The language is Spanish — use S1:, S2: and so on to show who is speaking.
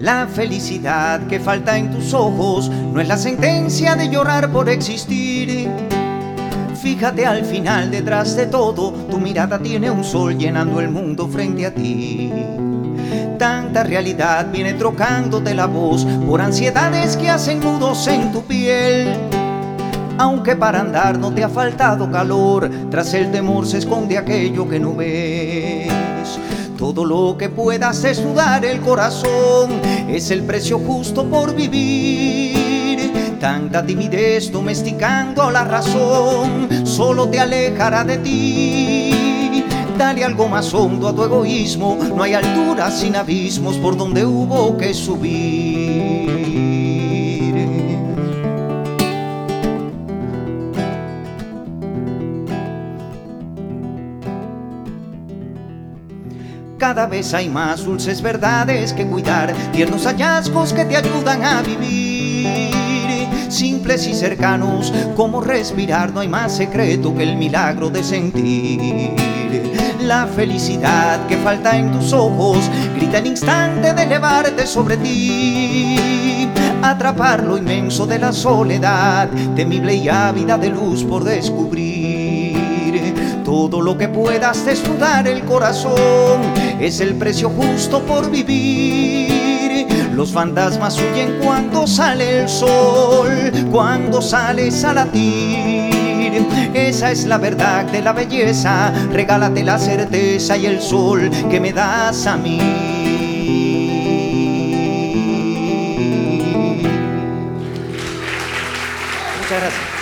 S1: La felicidad que falta en tus ojos no es la sentencia de llorar por existir. Fíjate al final detrás de todo, tu mirada tiene un sol llenando el mundo frente a ti. Tanta realidad viene trocándote la voz por ansiedades que hacen nudos en tu piel. Aunque para andar no te ha faltado calor, tras el temor se esconde aquello que no ves. Todo lo que puedas desnudar el corazón es el precio justo por vivir. Tanta timidez domesticando la razón solo te alejará de ti. Dale algo más hondo a tu egoísmo, no hay alturas sin abismos por donde hubo que subir. Cada vez hay más dulces verdades que cuidar, tiernos hallazgos que te ayudan a vivir. Simples y cercanos, como respirar, no hay más secreto que el milagro de sentir. La felicidad que falta en tus ojos grita el instante de elevarte sobre ti. Atrapar lo inmenso de la soledad, temible y ávida de luz por descubrir. Todo lo que puedas desnudar el corazón es el precio justo por vivir. Los fantasmas huyen cuando sale el sol, cuando sales a latir. Esa es la verdad de la belleza, regálate la certeza y el sol que me das a mí. Muchas gracias.